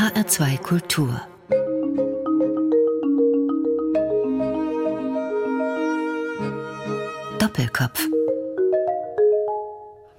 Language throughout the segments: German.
HR2 Kultur Doppelkopf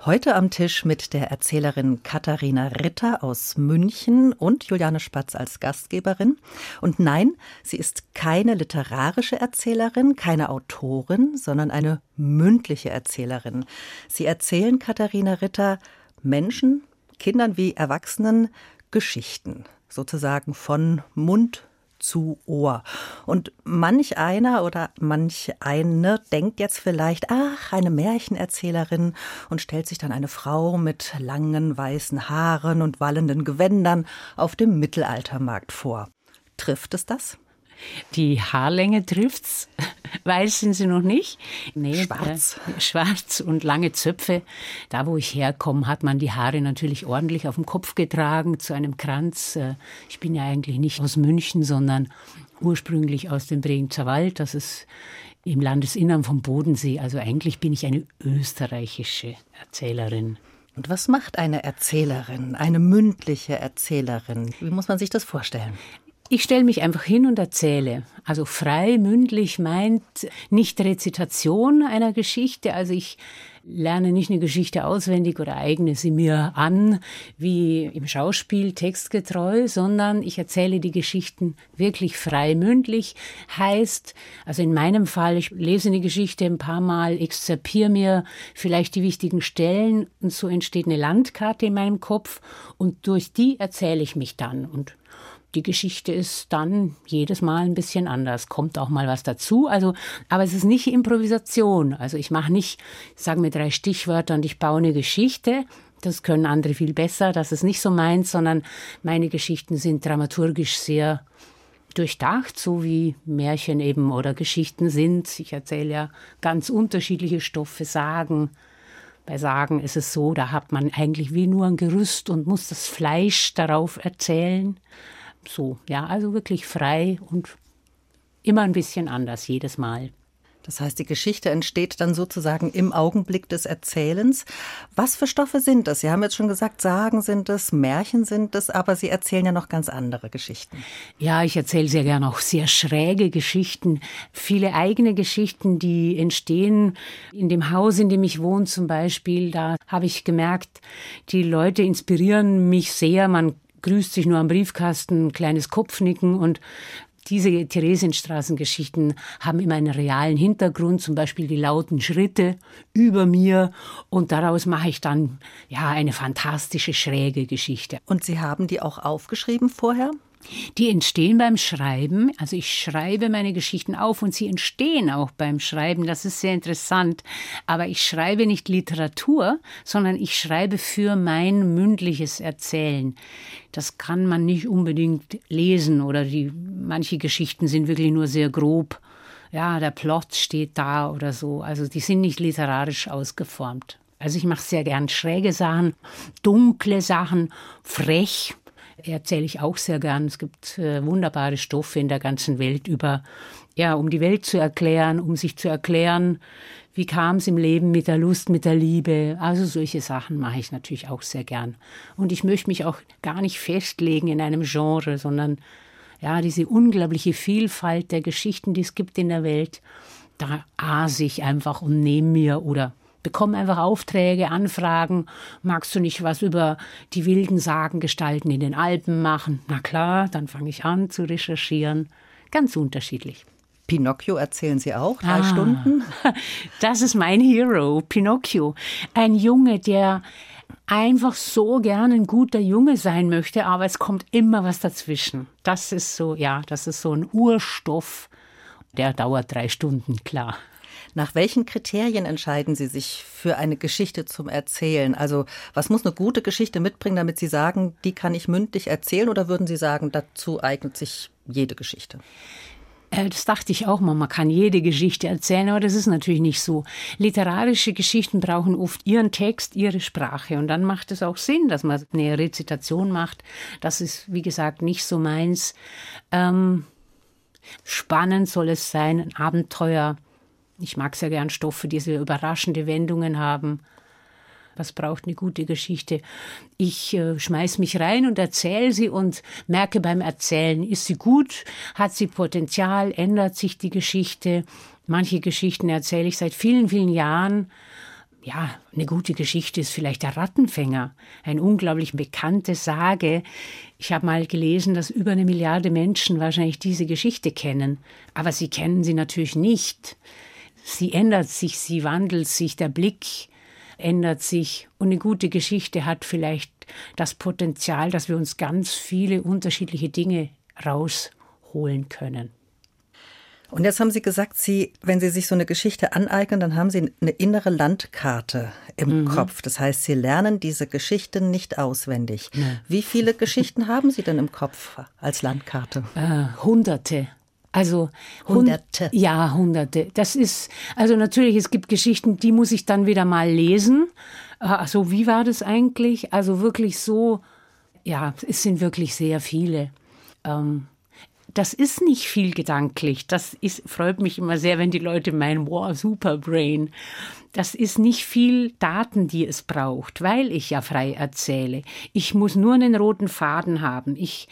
Heute am Tisch mit der Erzählerin Katharina Ritter aus München und Juliane Spatz als Gastgeberin. Und nein, sie ist keine literarische Erzählerin, keine Autorin, sondern eine mündliche Erzählerin. Sie erzählen Katharina Ritter Menschen, Kindern wie Erwachsenen, Geschichten, sozusagen von Mund zu Ohr. Und manch einer oder manch eine denkt jetzt vielleicht, ach, eine Märchenerzählerin und stellt sich dann eine Frau mit langen weißen Haaren und wallenden Gewändern auf dem Mittelaltermarkt vor. Trifft es das? Die Haarlänge trifft's. Weiß sind sie noch nicht. Nee, schwarz. Äh, schwarz und lange Zöpfe. Da, wo ich herkomme, hat man die Haare natürlich ordentlich auf dem Kopf getragen zu einem Kranz. Äh, ich bin ja eigentlich nicht aus München, sondern ursprünglich aus dem Bregenzer Wald. Das ist im Landesinnern vom Bodensee. Also eigentlich bin ich eine österreichische Erzählerin. Und was macht eine Erzählerin, eine mündliche Erzählerin? Wie muss man sich das vorstellen? Ich stelle mich einfach hin und erzähle. Also frei, mündlich meint nicht Rezitation einer Geschichte. Also ich lerne nicht eine Geschichte auswendig oder eigne sie mir an, wie im Schauspiel textgetreu, sondern ich erzähle die Geschichten wirklich frei mündlich. Heißt, also in meinem Fall, ich lese eine Geschichte ein paar Mal, exzerpiere mir vielleicht die wichtigen Stellen und so entsteht eine Landkarte in meinem Kopf und durch die erzähle ich mich dann und die Geschichte ist dann jedes Mal ein bisschen anders. Kommt auch mal was dazu. Also, aber es ist nicht Improvisation. Also ich mache nicht, ich sage mir drei Stichwörter und ich baue eine Geschichte. Das können andere viel besser. Das ist nicht so meins, sondern meine Geschichten sind dramaturgisch sehr durchdacht, so wie Märchen eben oder Geschichten sind. Ich erzähle ja ganz unterschiedliche Stoffe, Sagen. Bei Sagen ist es so, da hat man eigentlich wie nur ein Gerüst und muss das Fleisch darauf erzählen. So, ja, also wirklich frei und immer ein bisschen anders jedes Mal. Das heißt, die Geschichte entsteht dann sozusagen im Augenblick des Erzählens. Was für Stoffe sind das? Sie haben jetzt schon gesagt, Sagen sind es, Märchen sind es, aber Sie erzählen ja noch ganz andere Geschichten. Ja, ich erzähle sehr gerne auch sehr schräge Geschichten, viele eigene Geschichten, die entstehen in dem Haus, in dem ich wohne zum Beispiel. Da habe ich gemerkt, die Leute inspirieren mich sehr. Man grüßt sich nur am Briefkasten, ein kleines Kopfnicken und diese Theresienstraßengeschichten haben immer einen realen Hintergrund, zum Beispiel die lauten Schritte über mir und daraus mache ich dann ja eine fantastische schräge Geschichte. Und Sie haben die auch aufgeschrieben vorher? Die entstehen beim Schreiben. Also ich schreibe meine Geschichten auf und sie entstehen auch beim Schreiben. Das ist sehr interessant. Aber ich schreibe nicht Literatur, sondern ich schreibe für mein mündliches Erzählen. Das kann man nicht unbedingt lesen oder die, manche Geschichten sind wirklich nur sehr grob. Ja, der Plot steht da oder so. Also die sind nicht literarisch ausgeformt. Also ich mache sehr gern schräge Sachen, dunkle Sachen, frech, erzähle ich auch sehr gern. Es gibt äh, wunderbare Stoffe in der ganzen Welt über, ja, um die Welt zu erklären, um sich zu erklären, wie kam es im Leben mit der Lust, mit der Liebe. Also solche Sachen mache ich natürlich auch sehr gern. Und ich möchte mich auch gar nicht festlegen in einem Genre, sondern ja, diese unglaubliche Vielfalt der Geschichten, die es gibt in der Welt, da aß ich einfach und nehme mir oder bekomme einfach Aufträge, Anfragen. Magst du nicht was über die wilden Sagengestalten in den Alpen machen? Na klar, dann fange ich an zu recherchieren. Ganz unterschiedlich. Pinocchio erzählen Sie auch, drei ah, Stunden? Das ist mein Hero, Pinocchio. Ein Junge, der einfach so gern ein guter Junge sein möchte, aber es kommt immer was dazwischen. Das ist so, ja, das ist so ein Urstoff. Der dauert drei Stunden, klar. Nach welchen Kriterien entscheiden Sie sich für eine Geschichte zum Erzählen? Also was muss eine gute Geschichte mitbringen, damit Sie sagen, die kann ich mündlich erzählen? Oder würden Sie sagen, dazu eignet sich jede Geschichte? Äh, das dachte ich auch mal, man kann jede Geschichte erzählen, aber das ist natürlich nicht so. Literarische Geschichten brauchen oft ihren Text, ihre Sprache und dann macht es auch Sinn, dass man eine Rezitation macht. Das ist, wie gesagt, nicht so meins. Ähm, spannend soll es sein, ein Abenteuer. Ich mag sehr gern Stoffe, die so überraschende Wendungen haben. Was braucht eine gute Geschichte? Ich äh, schmeiß mich rein und erzähle sie und merke beim Erzählen, ist sie gut? Hat sie Potenzial? Ändert sich die Geschichte? Manche Geschichten erzähle ich seit vielen, vielen Jahren ja, eine gute Geschichte ist vielleicht der Rattenfänger, ein unglaublich bekannte Sage. Ich habe mal gelesen, dass über eine Milliarde Menschen wahrscheinlich diese Geschichte kennen, aber sie kennen sie natürlich nicht. Sie ändert sich, sie wandelt sich, der Blick ändert sich und eine gute Geschichte hat vielleicht das Potenzial, dass wir uns ganz viele unterschiedliche Dinge rausholen können. Und jetzt haben Sie gesagt, Sie, wenn Sie sich so eine Geschichte aneignen, dann haben Sie eine innere Landkarte im mhm. Kopf. Das heißt, Sie lernen diese Geschichten nicht auswendig. Nee. Wie viele Geschichten haben Sie denn im Kopf als Landkarte? Äh, hunderte. Also Hunderte. Ja, Hunderte. Das ist also natürlich. Es gibt Geschichten, die muss ich dann wieder mal lesen. Also wie war das eigentlich? Also wirklich so. Ja, es sind wirklich sehr viele. Ähm, das ist nicht viel gedanklich. Das ist, freut mich immer sehr, wenn die Leute meinen, wow, super Brain. Das ist nicht viel Daten, die es braucht, weil ich ja frei erzähle. Ich muss nur einen roten Faden haben. Ich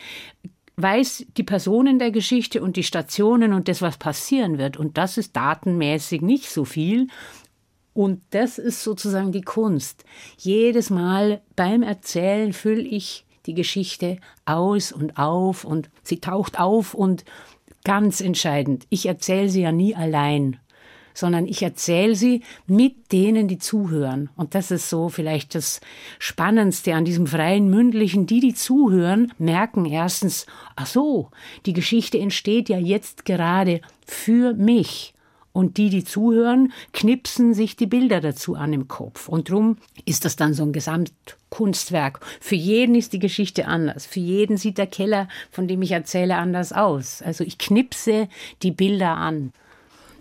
weiß die Personen der Geschichte und die Stationen und das, was passieren wird. Und das ist datenmäßig nicht so viel. Und das ist sozusagen die Kunst. Jedes Mal beim Erzählen fülle ich die Geschichte aus und auf und sie taucht auf und ganz entscheidend, ich erzähle sie ja nie allein, sondern ich erzähle sie mit denen, die zuhören. Und das ist so vielleicht das Spannendste an diesem freien mündlichen. Die, die zuhören, merken erstens, ach so, die Geschichte entsteht ja jetzt gerade für mich. Und die, die zuhören, knipsen sich die Bilder dazu an im Kopf. Und drum ist das dann so ein Gesamtkunstwerk. Für jeden ist die Geschichte anders. Für jeden sieht der Keller, von dem ich erzähle, anders aus. Also ich knipse die Bilder an.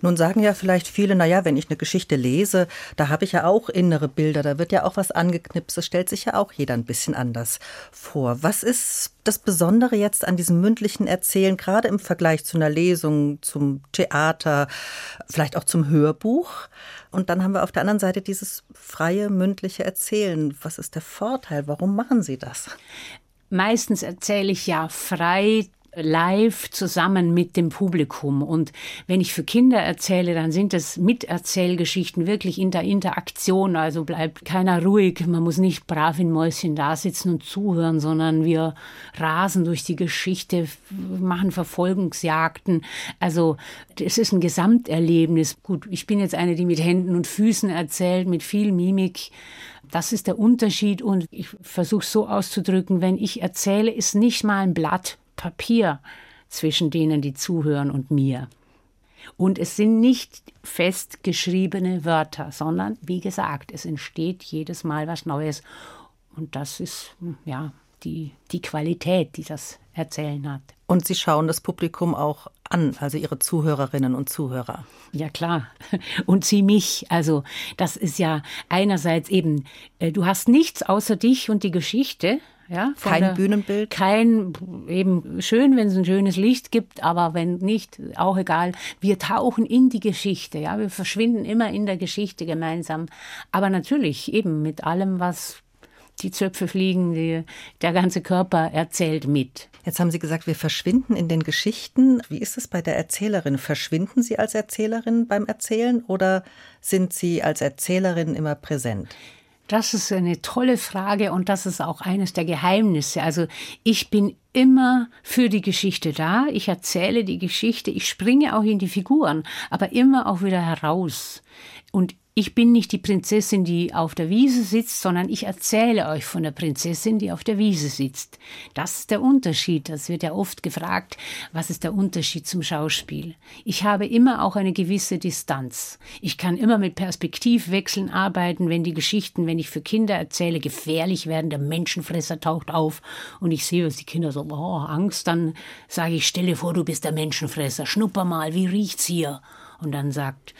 Nun sagen ja vielleicht viele, naja, wenn ich eine Geschichte lese, da habe ich ja auch innere Bilder, da wird ja auch was angeknipst, das stellt sich ja auch jeder ein bisschen anders vor. Was ist das Besondere jetzt an diesem mündlichen Erzählen, gerade im Vergleich zu einer Lesung, zum Theater, vielleicht auch zum Hörbuch? Und dann haben wir auf der anderen Seite dieses freie mündliche Erzählen. Was ist der Vorteil? Warum machen Sie das? Meistens erzähle ich ja frei live zusammen mit dem Publikum. Und wenn ich für Kinder erzähle, dann sind es Miterzählgeschichten wirklich in der Interaktion. Also bleibt keiner ruhig. Man muss nicht brav in Mäuschen da sitzen und zuhören, sondern wir rasen durch die Geschichte, machen Verfolgungsjagden. Also es ist ein Gesamterlebnis. Gut, ich bin jetzt eine, die mit Händen und Füßen erzählt, mit viel Mimik. Das ist der Unterschied und ich versuche so auszudrücken, wenn ich erzähle, ist nicht mal ein Blatt Papier zwischen denen, die zuhören und mir. Und es sind nicht festgeschriebene Wörter, sondern wie gesagt, es entsteht jedes Mal was Neues. Und das ist ja die, die Qualität, die das Erzählen hat. Und Sie schauen das Publikum auch an, also Ihre Zuhörerinnen und Zuhörer. Ja klar. Und Sie mich. Also das ist ja einerseits eben, äh, du hast nichts außer dich und die Geschichte. Ja, kein der, Bühnenbild? Kein, eben schön, wenn es ein schönes Licht gibt, aber wenn nicht, auch egal. Wir tauchen in die Geschichte, ja, wir verschwinden immer in der Geschichte gemeinsam. Aber natürlich eben mit allem, was die Zöpfe fliegen, die, der ganze Körper erzählt mit. Jetzt haben Sie gesagt, wir verschwinden in den Geschichten. Wie ist es bei der Erzählerin? Verschwinden Sie als Erzählerin beim Erzählen oder sind Sie als Erzählerin immer präsent? Das ist eine tolle Frage und das ist auch eines der Geheimnisse. Also ich bin immer für die Geschichte da, ich erzähle die Geschichte, ich springe auch in die Figuren, aber immer auch wieder heraus. Und ich bin nicht die Prinzessin, die auf der Wiese sitzt, sondern ich erzähle euch von der Prinzessin, die auf der Wiese sitzt. Das ist der Unterschied. Das wird ja oft gefragt, was ist der Unterschied zum Schauspiel? Ich habe immer auch eine gewisse Distanz. Ich kann immer mit Perspektivwechseln arbeiten, wenn die Geschichten, wenn ich für Kinder erzähle, gefährlich werden, der Menschenfresser taucht auf und ich sehe, dass die Kinder so, oh, Angst, dann sage ich, stelle vor, du bist der Menschenfresser, schnupper mal, wie riecht's hier? Und dann sagt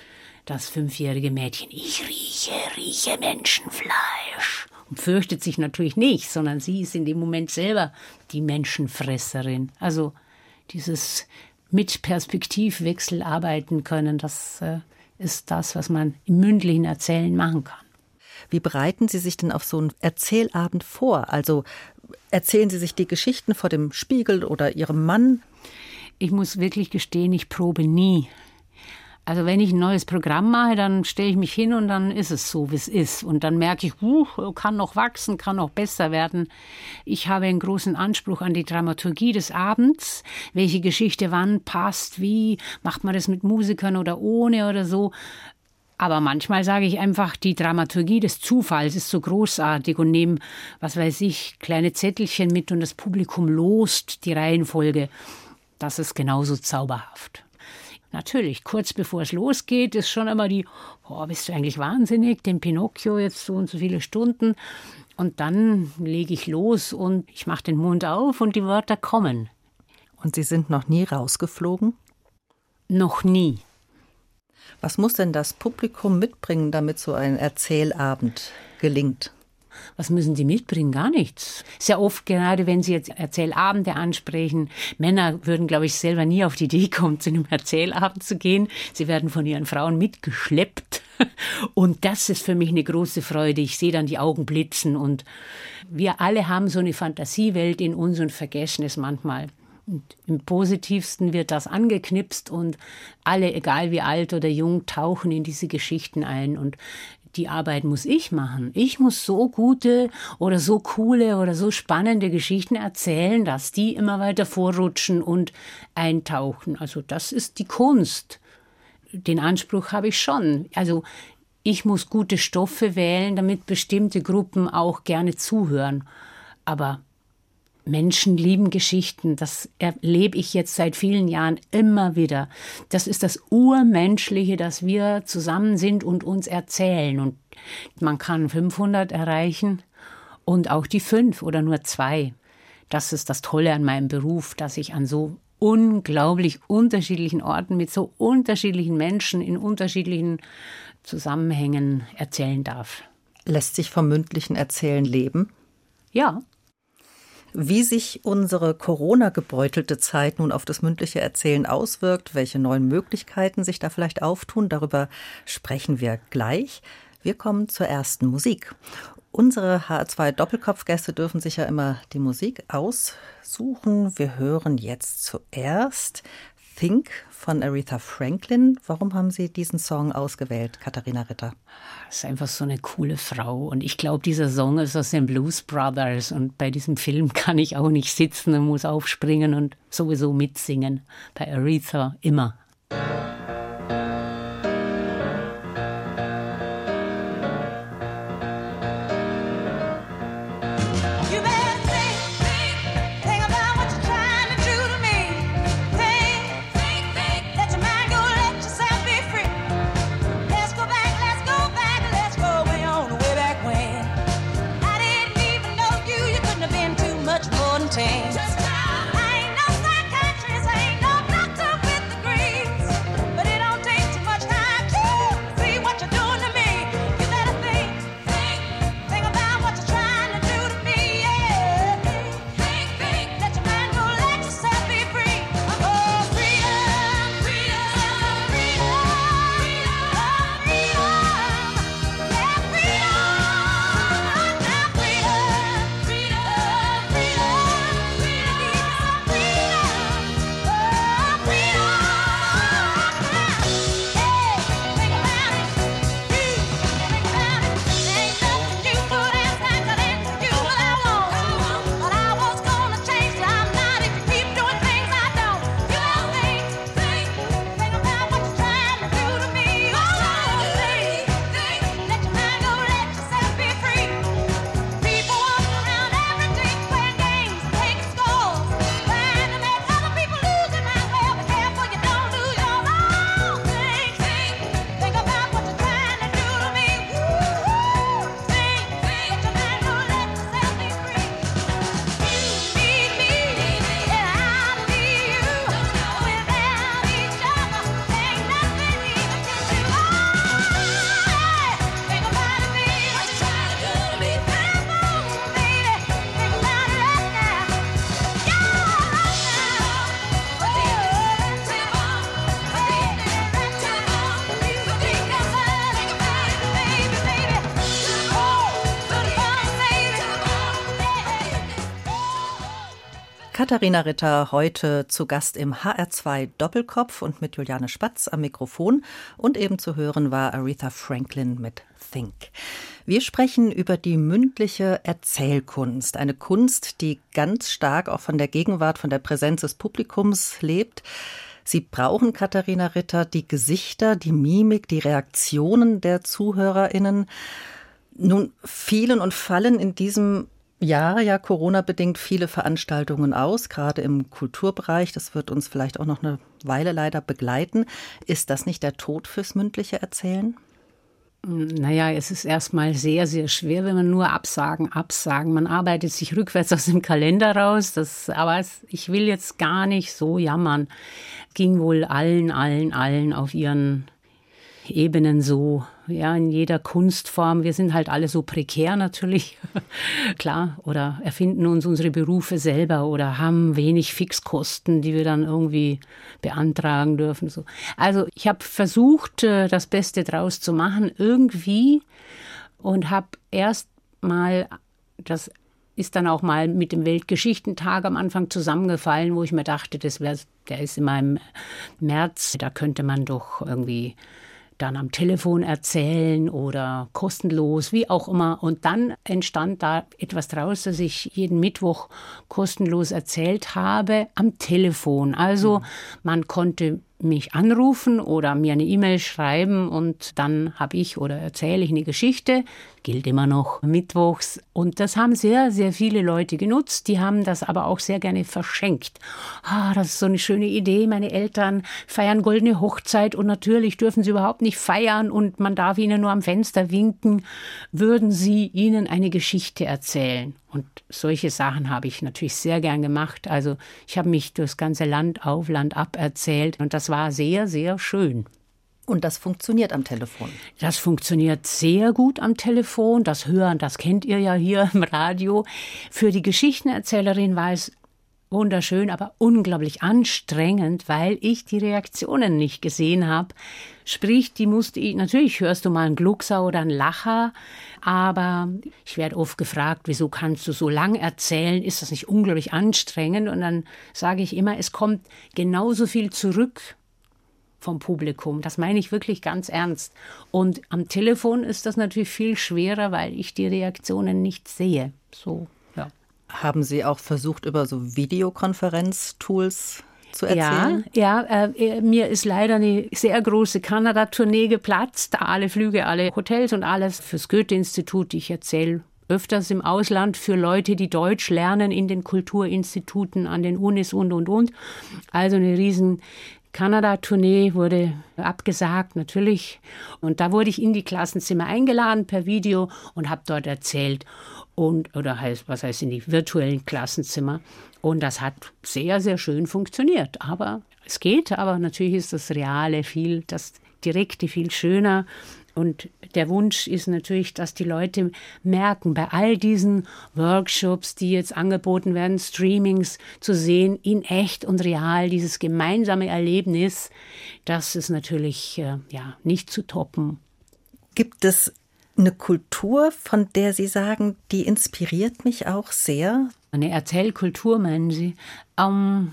das fünfjährige Mädchen, ich rieche, rieche Menschenfleisch. Und fürchtet sich natürlich nicht, sondern sie ist in dem Moment selber die Menschenfresserin. Also dieses mit Perspektivwechsel arbeiten können, das äh, ist das, was man im mündlichen Erzählen machen kann. Wie bereiten Sie sich denn auf so einen Erzählabend vor? Also erzählen Sie sich die Geschichten vor dem Spiegel oder Ihrem Mann? Ich muss wirklich gestehen, ich probe nie. Also wenn ich ein neues Programm mache, dann stelle ich mich hin und dann ist es so, wie es ist. Und dann merke ich, uh, kann noch wachsen, kann noch besser werden. Ich habe einen großen Anspruch an die Dramaturgie des Abends. Welche Geschichte wann passt, wie, macht man das mit Musikern oder ohne oder so. Aber manchmal sage ich einfach, die Dramaturgie des Zufalls ist so großartig und nehme, was weiß ich, kleine Zettelchen mit und das Publikum lost die Reihenfolge. Das ist genauso zauberhaft. Natürlich, kurz bevor es losgeht, ist schon immer die, oh, bist du eigentlich wahnsinnig, den Pinocchio jetzt so und so viele Stunden. Und dann lege ich los und ich mache den Mund auf und die Wörter kommen. Und Sie sind noch nie rausgeflogen? Noch nie. Was muss denn das Publikum mitbringen, damit so ein Erzählabend gelingt? Was müssen die mitbringen? Gar nichts. Sehr oft, gerade wenn sie jetzt Erzählabende ansprechen, Männer würden, glaube ich, selber nie auf die Idee kommen, zu einem Erzählabend zu gehen. Sie werden von ihren Frauen mitgeschleppt. Und das ist für mich eine große Freude. Ich sehe dann die Augen blitzen und wir alle haben so eine Fantasiewelt in uns und vergessen es manchmal. Und im positivsten wird das angeknipst und alle, egal wie alt oder jung, tauchen in diese Geschichten ein. Und die Arbeit muss ich machen. Ich muss so gute oder so coole oder so spannende Geschichten erzählen, dass die immer weiter vorrutschen und eintauchen. Also das ist die Kunst. Den Anspruch habe ich schon. Also ich muss gute Stoffe wählen, damit bestimmte Gruppen auch gerne zuhören. Aber Menschen lieben Geschichten. Das erlebe ich jetzt seit vielen Jahren immer wieder. Das ist das Urmenschliche, dass wir zusammen sind und uns erzählen. Und man kann 500 erreichen und auch die fünf oder nur zwei. Das ist das Tolle an meinem Beruf, dass ich an so unglaublich unterschiedlichen Orten mit so unterschiedlichen Menschen in unterschiedlichen Zusammenhängen erzählen darf. Lässt sich vom mündlichen Erzählen leben? Ja, wie sich unsere Corona-gebeutelte Zeit nun auf das mündliche Erzählen auswirkt, welche neuen Möglichkeiten sich da vielleicht auftun, darüber sprechen wir gleich. Wir kommen zur ersten Musik. Unsere H2 Doppelkopfgäste dürfen sich ja immer die Musik aussuchen. Wir hören jetzt zuerst Think von Aretha Franklin. Warum haben Sie diesen Song ausgewählt, Katharina Ritter? Das ist einfach so eine coole Frau. Und ich glaube, dieser Song ist aus den Blues Brothers. Und bei diesem Film kann ich auch nicht sitzen und muss aufspringen und sowieso mitsingen. Bei Aretha immer. Katharina Ritter heute zu Gast im HR2 Doppelkopf und mit Juliane Spatz am Mikrofon und eben zu hören war Aretha Franklin mit Think. Wir sprechen über die mündliche Erzählkunst, eine Kunst, die ganz stark auch von der Gegenwart, von der Präsenz des Publikums lebt. Sie brauchen, Katharina Ritter, die Gesichter, die Mimik, die Reaktionen der ZuhörerInnen. Nun fielen und fallen in diesem Jahr ja Corona-bedingt viele Veranstaltungen aus, gerade im Kulturbereich. Das wird uns vielleicht auch noch eine Weile leider begleiten. Ist das nicht der Tod fürs mündliche Erzählen? Naja, es ist erstmal sehr, sehr schwer, wenn man nur Absagen, Absagen. Man arbeitet sich rückwärts aus dem Kalender raus. Das, aber es, ich will jetzt gar nicht so jammern. Ging wohl allen, allen, allen auf ihren Ebenen so, ja, in jeder Kunstform. Wir sind halt alle so prekär natürlich, klar, oder erfinden uns unsere Berufe selber oder haben wenig Fixkosten, die wir dann irgendwie beantragen dürfen. So. Also ich habe versucht, äh, das Beste draus zu machen, irgendwie, und habe erst mal das ist dann auch mal mit dem Weltgeschichtentag am Anfang zusammengefallen, wo ich mir dachte, das wäre, der ist immer im März, da könnte man doch irgendwie dann am Telefon erzählen oder kostenlos, wie auch immer. Und dann entstand da etwas draus, dass ich jeden Mittwoch kostenlos erzählt habe am Telefon. Also mhm. man konnte mich anrufen oder mir eine E-Mail schreiben und dann habe ich oder erzähle ich eine Geschichte, gilt immer noch mittwochs. Und das haben sehr, sehr viele Leute genutzt. Die haben das aber auch sehr gerne verschenkt. Ah, das ist so eine schöne Idee. Meine Eltern feiern goldene Hochzeit und natürlich dürfen sie überhaupt nicht feiern und man darf ihnen nur am Fenster winken. Würden sie ihnen eine Geschichte erzählen? Und solche Sachen habe ich natürlich sehr gern gemacht. Also ich habe mich durchs ganze Land auf, Land ab erzählt und das war sehr, sehr schön. Und das funktioniert am Telefon? Das funktioniert sehr gut am Telefon. Das Hören, das kennt ihr ja hier im Radio. Für die Geschichtenerzählerin war es wunderschön, aber unglaublich anstrengend, weil ich die Reaktionen nicht gesehen habe. Sprich, die musste ich, natürlich hörst du mal einen Gluckser oder einen Lacher, aber ich werde oft gefragt, wieso kannst du so lang erzählen? Ist das nicht unglaublich anstrengend? Und dann sage ich immer, es kommt genauso viel zurück vom Publikum. Das meine ich wirklich ganz ernst. Und am Telefon ist das natürlich viel schwerer, weil ich die Reaktionen nicht sehe. So haben Sie auch versucht, über so Videokonferenz-Tools zu erzählen? Ja, ja äh, mir ist leider eine sehr große Kanada-Tournee geplatzt. Alle Flüge, alle Hotels und alles fürs Goethe-Institut. Ich erzähle öfters im Ausland für Leute, die Deutsch lernen in den Kulturinstituten, an den Unis und, und, und. Also eine riesen Kanada-Tournee wurde abgesagt, natürlich. Und da wurde ich in die Klassenzimmer eingeladen per Video und habe dort erzählt und oder heißt, was heißt in die virtuellen Klassenzimmer. Und das hat sehr, sehr schön funktioniert. Aber es geht, aber natürlich ist das Reale viel, das Direkte viel schöner. Und der Wunsch ist natürlich, dass die Leute merken, bei all diesen Workshops, die jetzt angeboten werden, Streamings zu sehen, in echt und real, dieses gemeinsame Erlebnis, das ist natürlich äh, ja, nicht zu toppen. Gibt es eine Kultur, von der Sie sagen, die inspiriert mich auch sehr? Eine Erzählkultur, meinen Sie? Ähm,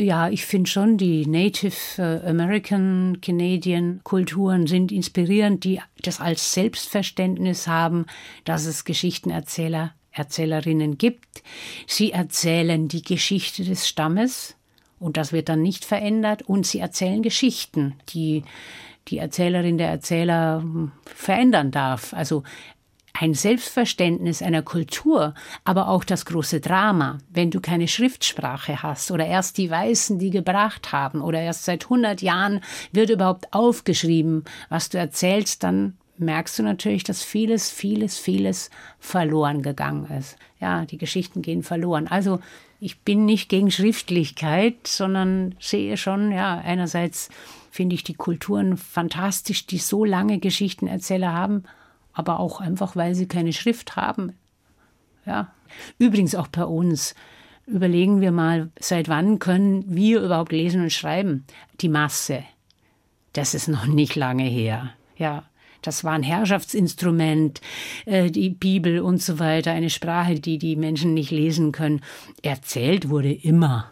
ja, ich finde schon, die Native äh, American Canadian Kulturen sind inspirierend, die das als Selbstverständnis haben, dass es Geschichtenerzähler, Erzählerinnen gibt. Sie erzählen die Geschichte des Stammes und das wird dann nicht verändert und sie erzählen Geschichten, die die Erzählerin der Erzähler hm, verändern darf. Also ein Selbstverständnis einer Kultur, aber auch das große Drama, wenn du keine Schriftsprache hast oder erst die Weißen, die gebracht haben oder erst seit 100 Jahren wird überhaupt aufgeschrieben, was du erzählst, dann merkst du natürlich, dass vieles, vieles, vieles verloren gegangen ist. Ja, die Geschichten gehen verloren. Also ich bin nicht gegen Schriftlichkeit, sondern sehe schon, ja, einerseits finde ich die Kulturen fantastisch, die so lange Geschichtenerzähler haben, aber auch einfach, weil sie keine Schrift haben. Ja. Übrigens auch bei uns. Überlegen wir mal, seit wann können wir überhaupt lesen und schreiben? Die Masse. Das ist noch nicht lange her. Ja. Das war ein Herrschaftsinstrument, äh, die Bibel und so weiter, eine Sprache, die die Menschen nicht lesen können. Erzählt wurde immer.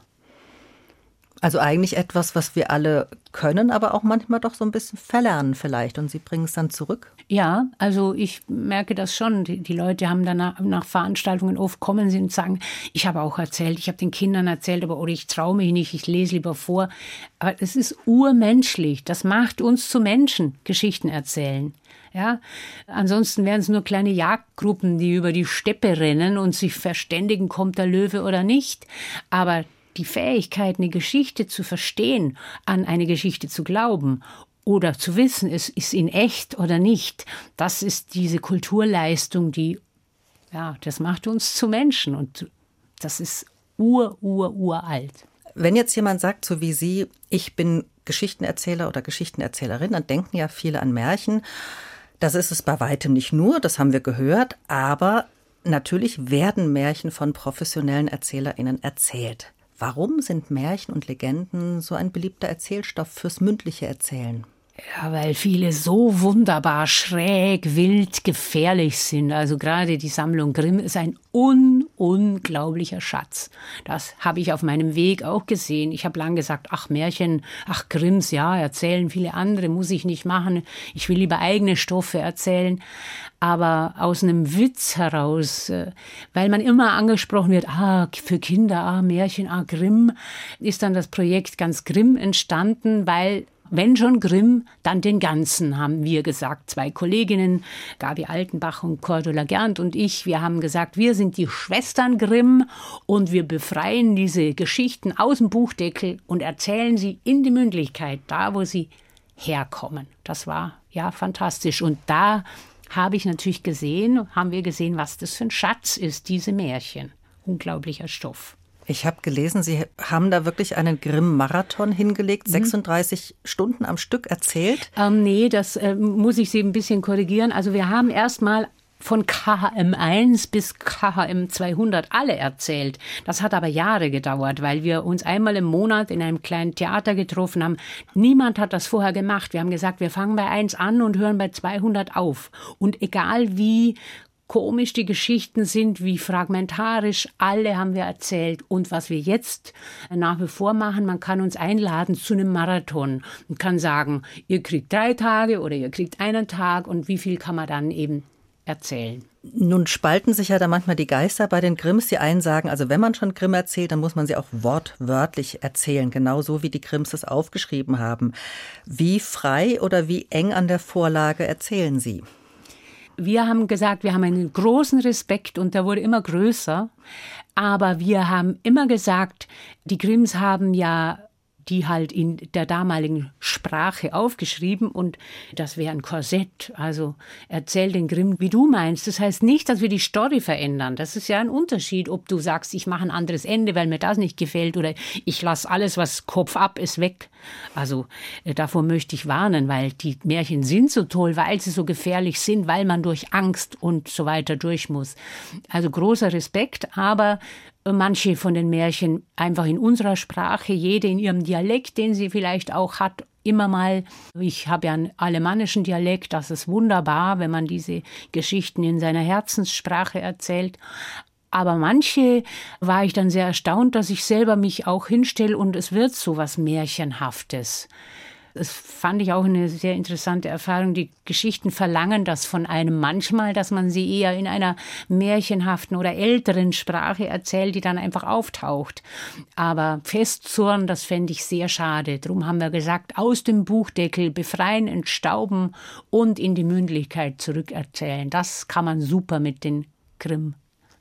Also eigentlich etwas, was wir alle können, aber auch manchmal doch so ein bisschen verlernen vielleicht. Und Sie bringen es dann zurück? Ja, also ich merke das schon. Die, die Leute haben dann nach, Veranstaltungen oft kommen sie und sagen, ich habe auch erzählt, ich habe den Kindern erzählt, aber oder ich traue mich nicht, ich lese lieber vor. Aber es ist urmenschlich. Das macht uns zu Menschen, Geschichten erzählen. Ja, ansonsten wären es nur kleine Jagdgruppen, die über die Steppe rennen und sich verständigen, kommt der Löwe oder nicht. Aber die Fähigkeit, eine Geschichte zu verstehen, an eine Geschichte zu glauben oder zu wissen, es ist in echt oder nicht, das ist diese Kulturleistung, die, ja, das macht uns zu Menschen und das ist ur, ur, uralt. Wenn jetzt jemand sagt, so wie Sie, ich bin Geschichtenerzähler oder Geschichtenerzählerin, dann denken ja viele an Märchen. Das ist es bei weitem nicht nur, das haben wir gehört, aber natürlich werden Märchen von professionellen ErzählerInnen erzählt. Warum sind Märchen und Legenden so ein beliebter Erzählstoff fürs mündliche Erzählen? Ja, weil viele so wunderbar schräg, wild, gefährlich sind. Also gerade die Sammlung Grimm ist ein un unglaublicher Schatz. Das habe ich auf meinem Weg auch gesehen. Ich habe lang gesagt, ach Märchen, ach Grimms, ja, erzählen viele andere, muss ich nicht machen. Ich will lieber eigene Stoffe erzählen. Aber aus einem Witz heraus, äh, weil man immer angesprochen wird, ah, für Kinder, ah, Märchen, ah, Grimm, ist dann das Projekt ganz Grimm entstanden, weil wenn schon Grimm, dann den ganzen, haben wir gesagt. Zwei Kolleginnen, Gabi Altenbach und Cordula Gernt und ich, wir haben gesagt, wir sind die Schwestern Grimm und wir befreien diese Geschichten aus dem Buchdeckel und erzählen sie in die Mündlichkeit, da wo sie herkommen. Das war ja fantastisch. Und da habe ich natürlich gesehen, haben wir gesehen, was das für ein Schatz ist, diese Märchen. Unglaublicher Stoff. Ich habe gelesen, Sie haben da wirklich einen Grimm-Marathon hingelegt, 36 mhm. Stunden am Stück erzählt. Ähm, nee, das äh, muss ich Sie ein bisschen korrigieren. Also wir haben erst mal von KHM 1 bis KHM 200 alle erzählt. Das hat aber Jahre gedauert, weil wir uns einmal im Monat in einem kleinen Theater getroffen haben. Niemand hat das vorher gemacht. Wir haben gesagt, wir fangen bei 1 an und hören bei 200 auf. Und egal wie komisch die Geschichten sind, wie fragmentarisch, alle haben wir erzählt. Und was wir jetzt nach wie vor machen, man kann uns einladen zu einem Marathon und kann sagen, ihr kriegt drei Tage oder ihr kriegt einen Tag und wie viel kann man dann eben erzählen. Nun spalten sich ja da manchmal die Geister bei den Grimms. Die einen sagen, also wenn man schon Grimm erzählt, dann muss man sie auch wortwörtlich erzählen, genauso wie die Grimms es aufgeschrieben haben. Wie frei oder wie eng an der Vorlage erzählen Sie? wir haben gesagt, wir haben einen großen Respekt und der wurde immer größer. Aber wir haben immer gesagt, die Grimms haben ja die halt in der damaligen Sprache aufgeschrieben und das wäre ein Korsett. Also erzähl den Grimm, wie du meinst. Das heißt nicht, dass wir die Story verändern. Das ist ja ein Unterschied, ob du sagst, ich mache ein anderes Ende, weil mir das nicht gefällt oder ich lasse alles, was Kopf ab ist, weg. Also äh, davor möchte ich warnen, weil die Märchen sind so toll, weil sie so gefährlich sind, weil man durch Angst und so weiter durch muss. Also großer Respekt, aber manche von den Märchen einfach in unserer Sprache, jede in ihrem Dialekt, den sie vielleicht auch hat, immer mal. Ich habe ja einen alemannischen Dialekt, das ist wunderbar, wenn man diese Geschichten in seiner Herzenssprache erzählt. Aber manche war ich dann sehr erstaunt, dass ich selber mich auch hinstelle und es wird so was Märchenhaftes. Das fand ich auch eine sehr interessante Erfahrung. Die Geschichten verlangen das von einem manchmal, dass man sie eher in einer märchenhaften oder älteren Sprache erzählt, die dann einfach auftaucht. Aber festzurren, das fände ich sehr schade. Darum haben wir gesagt, aus dem Buchdeckel befreien, entstauben und in die Mündlichkeit zurückerzählen. Das kann man super mit den Grimm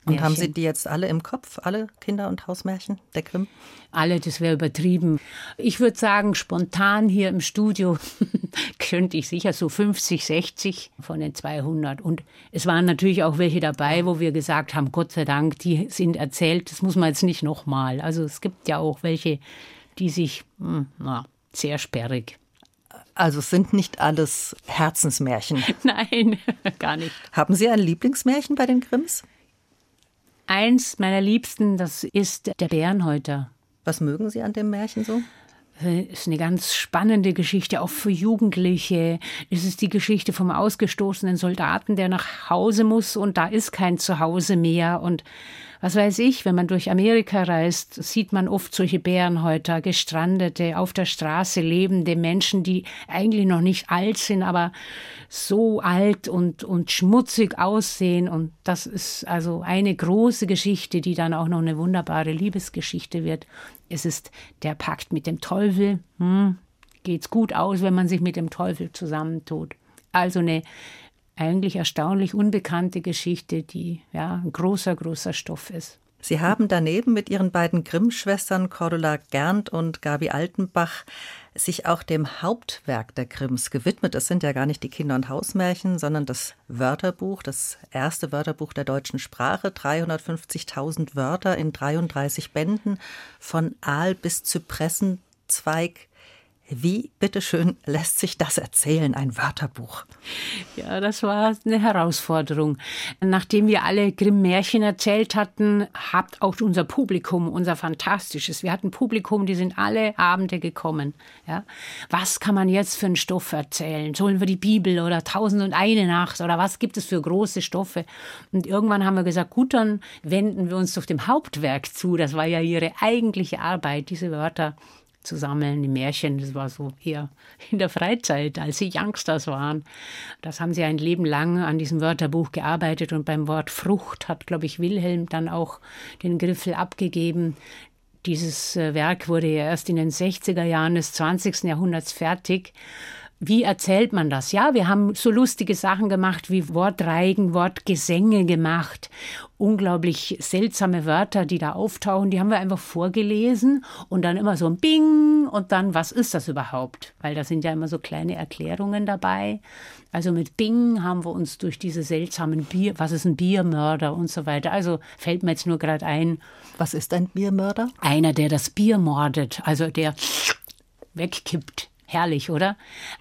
und haben Sie die jetzt alle im Kopf, alle Kinder- und Hausmärchen der Grimm? Alle, das wäre übertrieben. Ich würde sagen, spontan hier im Studio könnte ich sicher so 50, 60 von den 200. Und es waren natürlich auch welche dabei, wo wir gesagt haben, Gott sei Dank, die sind erzählt, das muss man jetzt nicht nochmal. Also es gibt ja auch welche, die sich, hm, na, sehr sperrig. Also es sind nicht alles Herzensmärchen. Nein, gar nicht. Haben Sie ein Lieblingsmärchen bei den Grimms? Eins meiner Liebsten, das ist der Bärenhäuter. Was mögen Sie an dem Märchen so? Ist eine ganz spannende Geschichte, auch für Jugendliche. Es ist die Geschichte vom ausgestoßenen Soldaten, der nach Hause muss und da ist kein Zuhause mehr. Und was weiß ich, wenn man durch Amerika reist, sieht man oft solche Bärenhäuter, gestrandete, auf der Straße lebende Menschen, die eigentlich noch nicht alt sind, aber so alt und, und schmutzig aussehen. Und das ist also eine große Geschichte, die dann auch noch eine wunderbare Liebesgeschichte wird. Es ist der Pakt mit dem Teufel. Hm, geht's gut aus, wenn man sich mit dem Teufel zusammentut. Also eine eigentlich erstaunlich unbekannte Geschichte, die ja ein großer, großer Stoff ist. Sie haben daneben mit Ihren beiden Grimm-Schwestern Cordula Gerndt und Gabi Altenbach sich auch dem Hauptwerk der Grimms gewidmet. Es sind ja gar nicht die Kinder- und Hausmärchen, sondern das Wörterbuch, das erste Wörterbuch der deutschen Sprache, 350.000 Wörter in 33 Bänden, von Aal bis Zypressenzweig wie, bitteschön, lässt sich das erzählen, ein Wörterbuch? Ja, das war eine Herausforderung. Nachdem wir alle Grimm-Märchen erzählt hatten, hat auch unser Publikum, unser fantastisches, wir hatten Publikum, die sind alle Abende gekommen. Ja. Was kann man jetzt für einen Stoff erzählen? Sollen wir die Bibel oder Tausend und eine Nacht oder was gibt es für große Stoffe? Und irgendwann haben wir gesagt, gut, dann wenden wir uns auf dem Hauptwerk zu. Das war ja ihre eigentliche Arbeit, diese Wörter zu sammeln. Die Märchen, das war so eher in der Freizeit, als sie Youngsters waren. Das haben sie ein Leben lang an diesem Wörterbuch gearbeitet und beim Wort Frucht hat, glaube ich, Wilhelm dann auch den Griffel abgegeben. Dieses äh, Werk wurde ja erst in den 60er Jahren des 20. Jahrhunderts fertig. Wie erzählt man das? Ja, wir haben so lustige Sachen gemacht wie Wortreigen, Wortgesänge gemacht. Unglaublich seltsame Wörter, die da auftauchen, die haben wir einfach vorgelesen und dann immer so ein Bing und dann, was ist das überhaupt? Weil da sind ja immer so kleine Erklärungen dabei. Also mit Bing haben wir uns durch diese seltsamen Bier, was ist ein Biermörder und so weiter. Also fällt mir jetzt nur gerade ein. Was ist ein Biermörder? Einer, der das Bier mordet, also der wegkippt Herrlich, oder?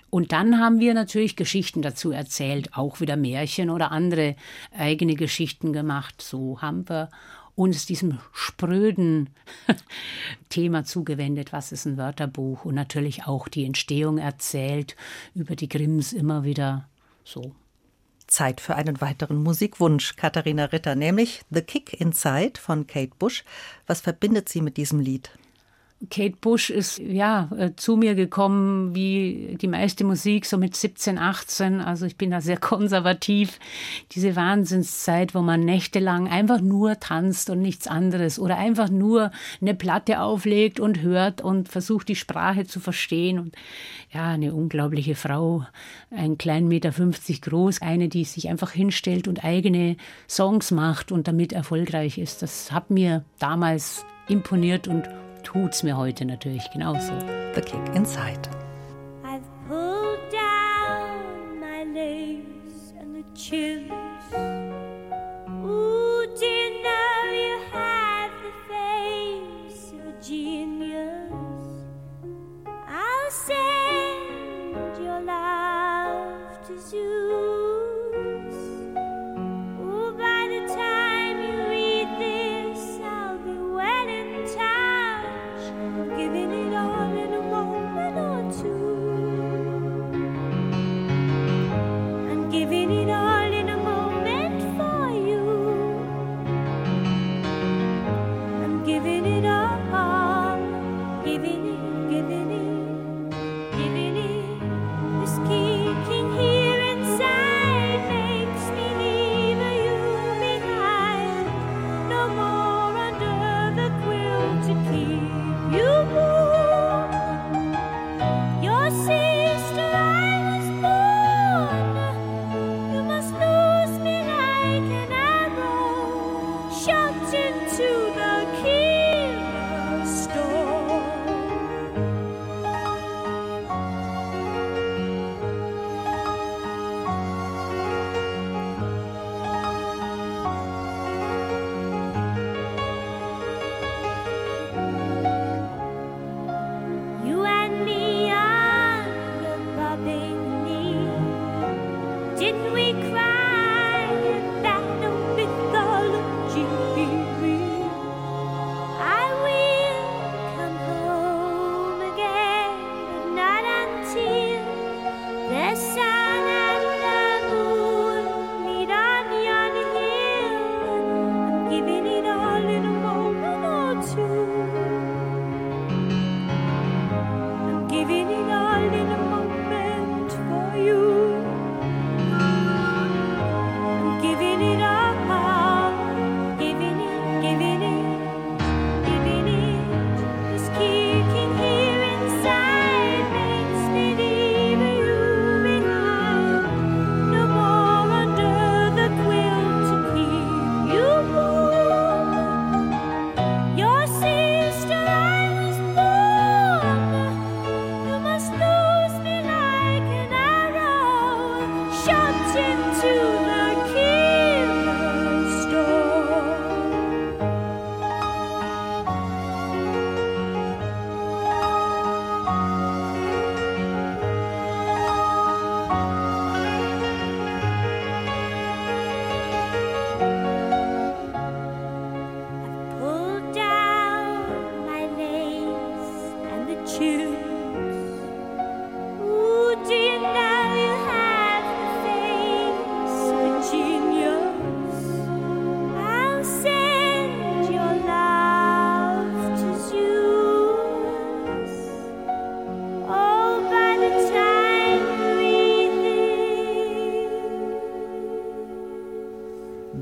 Und dann haben wir natürlich Geschichten dazu erzählt, auch wieder Märchen oder andere eigene Geschichten gemacht. So haben wir uns diesem spröden Thema zugewendet, was ist ein Wörterbuch und natürlich auch die Entstehung erzählt, über die Grimms immer wieder so. Zeit für einen weiteren Musikwunsch, Katharina Ritter, nämlich The Kick Inside von Kate Bush. Was verbindet sie mit diesem Lied? Kate Bush ist ja äh, zu mir gekommen wie die meiste Musik so mit 17, 18. Also ich bin da sehr konservativ. Diese Wahnsinnszeit, wo man nächtelang einfach nur tanzt und nichts anderes oder einfach nur eine Platte auflegt und hört und versucht die Sprache zu verstehen und ja, eine unglaubliche Frau, ein kleinen Meter 50 groß, eine, die sich einfach hinstellt und eigene Songs macht und damit erfolgreich ist. Das hat mir damals imponiert und tut's mir heute natürlich genauso. The Kick Inside.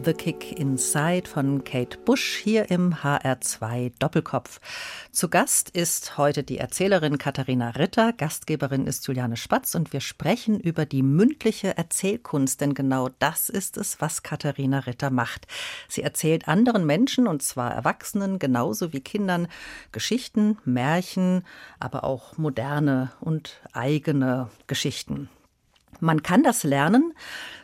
The Kick Inside von Kate Bush hier im HR2 Doppelkopf. Zu Gast ist heute die Erzählerin Katharina Ritter, Gastgeberin ist Juliane Spatz und wir sprechen über die mündliche Erzählkunst, denn genau das ist es, was Katharina Ritter macht. Sie erzählt anderen Menschen, und zwar Erwachsenen genauso wie Kindern, Geschichten, Märchen, aber auch moderne und eigene Geschichten. Man kann das lernen,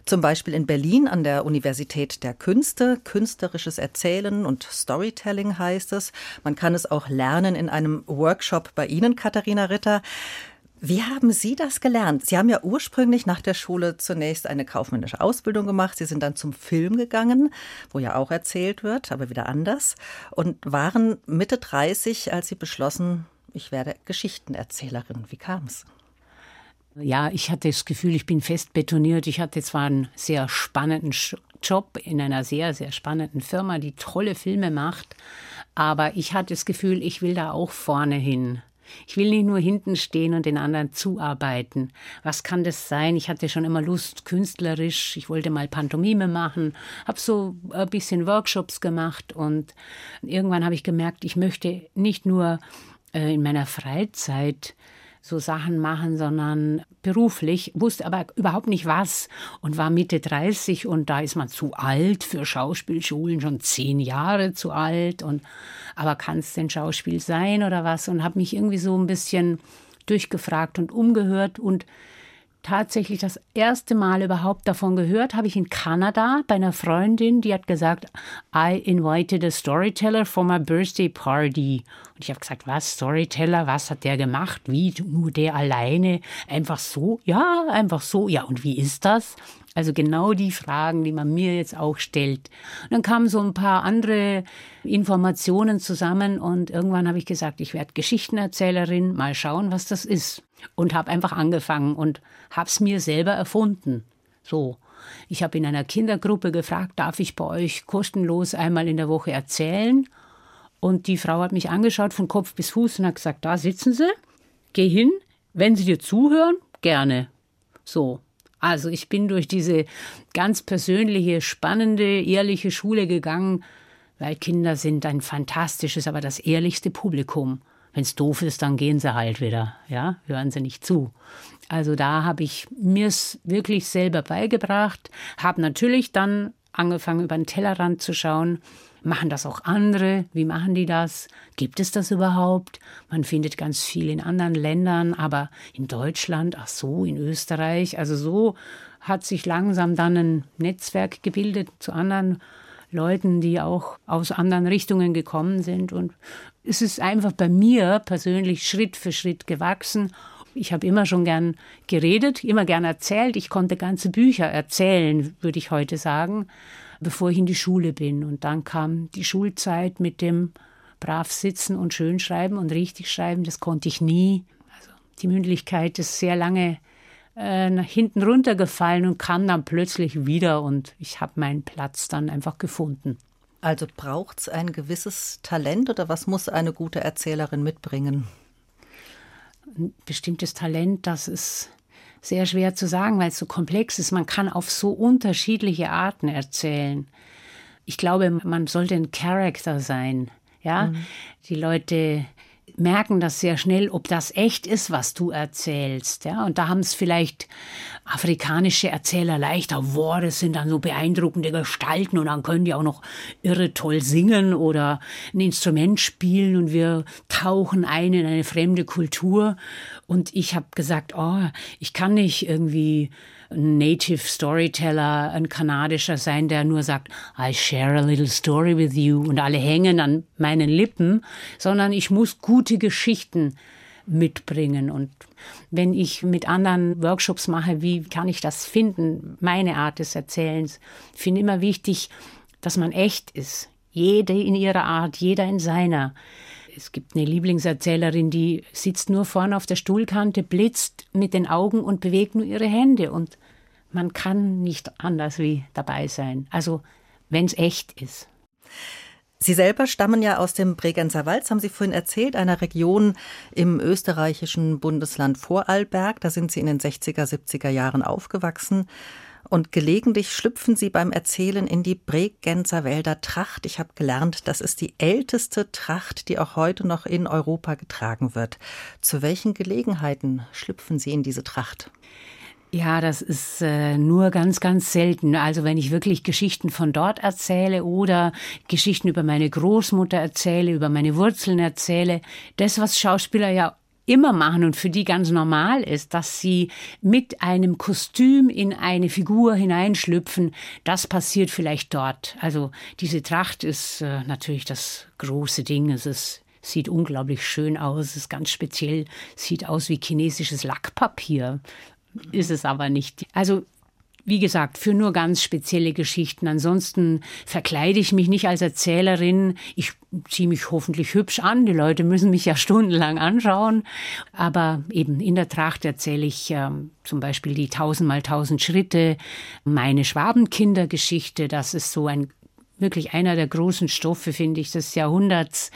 zum Beispiel in Berlin an der Universität der Künste. Künstlerisches Erzählen und Storytelling heißt es. Man kann es auch lernen in einem Workshop bei Ihnen, Katharina Ritter. Wie haben Sie das gelernt? Sie haben ja ursprünglich nach der Schule zunächst eine kaufmännische Ausbildung gemacht. Sie sind dann zum Film gegangen, wo ja auch erzählt wird, aber wieder anders. Und waren Mitte 30, als Sie beschlossen, ich werde Geschichtenerzählerin. Wie kam es? Ja, ich hatte das Gefühl, ich bin fest betoniert. Ich hatte zwar einen sehr spannenden Job in einer sehr, sehr spannenden Firma, die tolle Filme macht, aber ich hatte das Gefühl, ich will da auch vorne hin. Ich will nicht nur hinten stehen und den anderen zuarbeiten. Was kann das sein? Ich hatte schon immer Lust, künstlerisch. Ich wollte mal Pantomime machen, habe so ein bisschen Workshops gemacht und irgendwann habe ich gemerkt, ich möchte nicht nur äh, in meiner Freizeit so Sachen machen, sondern beruflich, wusste aber überhaupt nicht was und war Mitte 30 und da ist man zu alt für Schauspielschulen, schon zehn Jahre zu alt und aber kann es denn Schauspiel sein oder was? Und habe mich irgendwie so ein bisschen durchgefragt und umgehört und tatsächlich das erste Mal überhaupt davon gehört, habe ich in Kanada bei einer Freundin, die hat gesagt, I invited a storyteller for my birthday party. Und ich habe gesagt, was, Storyteller, was hat der gemacht? Wie, nur der alleine? Einfach so? Ja, einfach so. Ja, und wie ist das? Also genau die Fragen, die man mir jetzt auch stellt. Und dann kamen so ein paar andere Informationen zusammen und irgendwann habe ich gesagt, ich werde Geschichtenerzählerin, mal schauen, was das ist. Und habe einfach angefangen und habe es mir selber erfunden. So. Ich habe in einer Kindergruppe gefragt, darf ich bei euch kostenlos einmal in der Woche erzählen? Und die Frau hat mich angeschaut von Kopf bis Fuß und hat gesagt, da sitzen Sie, geh hin, wenn Sie dir zuhören, gerne. So. Also ich bin durch diese ganz persönliche, spannende, ehrliche Schule gegangen, weil Kinder sind ein fantastisches, aber das ehrlichste Publikum. Wenn es doof ist, dann gehen sie halt wieder, ja, hören sie nicht zu. Also da habe ich mir's wirklich selber beigebracht, habe natürlich dann angefangen über den Tellerrand zu schauen. Machen das auch andere? Wie machen die das? Gibt es das überhaupt? Man findet ganz viel in anderen Ländern, aber in Deutschland, ach so, in Österreich. Also so hat sich langsam dann ein Netzwerk gebildet zu anderen Leuten, die auch aus anderen Richtungen gekommen sind. Und es ist einfach bei mir persönlich Schritt für Schritt gewachsen. Ich habe immer schon gern geredet, immer gern erzählt. Ich konnte ganze Bücher erzählen, würde ich heute sagen, bevor ich in die Schule bin. Und dann kam die Schulzeit mit dem brav sitzen und schön schreiben und richtig schreiben. Das konnte ich nie. Also die Mündlichkeit ist sehr lange äh, nach hinten runtergefallen und kam dann plötzlich wieder und ich habe meinen Platz dann einfach gefunden. Also braucht es ein gewisses Talent oder was muss eine gute Erzählerin mitbringen? Ein bestimmtes Talent, das ist sehr schwer zu sagen, weil es so komplex ist. Man kann auf so unterschiedliche Arten erzählen. Ich glaube, man sollte ein Charakter sein. Ja, mhm. die Leute merken das sehr schnell, ob das echt ist, was du erzählst. Ja, und da haben es vielleicht afrikanische Erzähler leichter. Boah, das sind dann so beeindruckende Gestalten und dann können die auch noch irre toll singen oder ein Instrument spielen und wir tauchen ein in eine fremde Kultur. Und ich habe gesagt, oh, ich kann nicht irgendwie Native Storyteller, ein kanadischer sein, der nur sagt, I share a little story with you und alle hängen an meinen Lippen, sondern ich muss gute Geschichten mitbringen. Und wenn ich mit anderen Workshops mache, wie kann ich das finden, meine Art des Erzählens, finde immer wichtig, dass man echt ist. Jede in ihrer Art, jeder in seiner. Es gibt eine Lieblingserzählerin, die sitzt nur vorne auf der Stuhlkante, blitzt mit den Augen und bewegt nur ihre Hände. Und man kann nicht anders wie dabei sein. Also, wenn es echt ist. Sie selber stammen ja aus dem Bregenzer Wald, haben Sie vorhin erzählt, einer Region im österreichischen Bundesland Vorarlberg. Da sind Sie in den 60er, 70er Jahren aufgewachsen. Und gelegentlich schlüpfen Sie beim Erzählen in die Bregenzer Wälder Tracht. Ich habe gelernt, das ist die älteste Tracht, die auch heute noch in Europa getragen wird. Zu welchen Gelegenheiten schlüpfen Sie in diese Tracht? Ja, das ist äh, nur ganz, ganz selten. Also wenn ich wirklich Geschichten von dort erzähle oder Geschichten über meine Großmutter erzähle, über meine Wurzeln erzähle, das, was Schauspieler ja immer machen und für die ganz normal ist, dass sie mit einem Kostüm in eine Figur hineinschlüpfen, das passiert vielleicht dort. Also diese Tracht ist äh, natürlich das große Ding. Es ist sieht unglaublich schön aus, es ist ganz speziell, sieht aus wie chinesisches Lackpapier ist es aber nicht. Also wie gesagt, für nur ganz spezielle Geschichten. Ansonsten verkleide ich mich nicht als Erzählerin. Ich ziehe mich hoffentlich hübsch an. Die Leute müssen mich ja stundenlang anschauen. Aber eben in der Tracht erzähle ich äh, zum Beispiel die tausend mal tausend Schritte, meine Schwabenkindergeschichte. Das ist so ein wirklich einer der großen Stoffe, finde ich, des Jahrhunderts.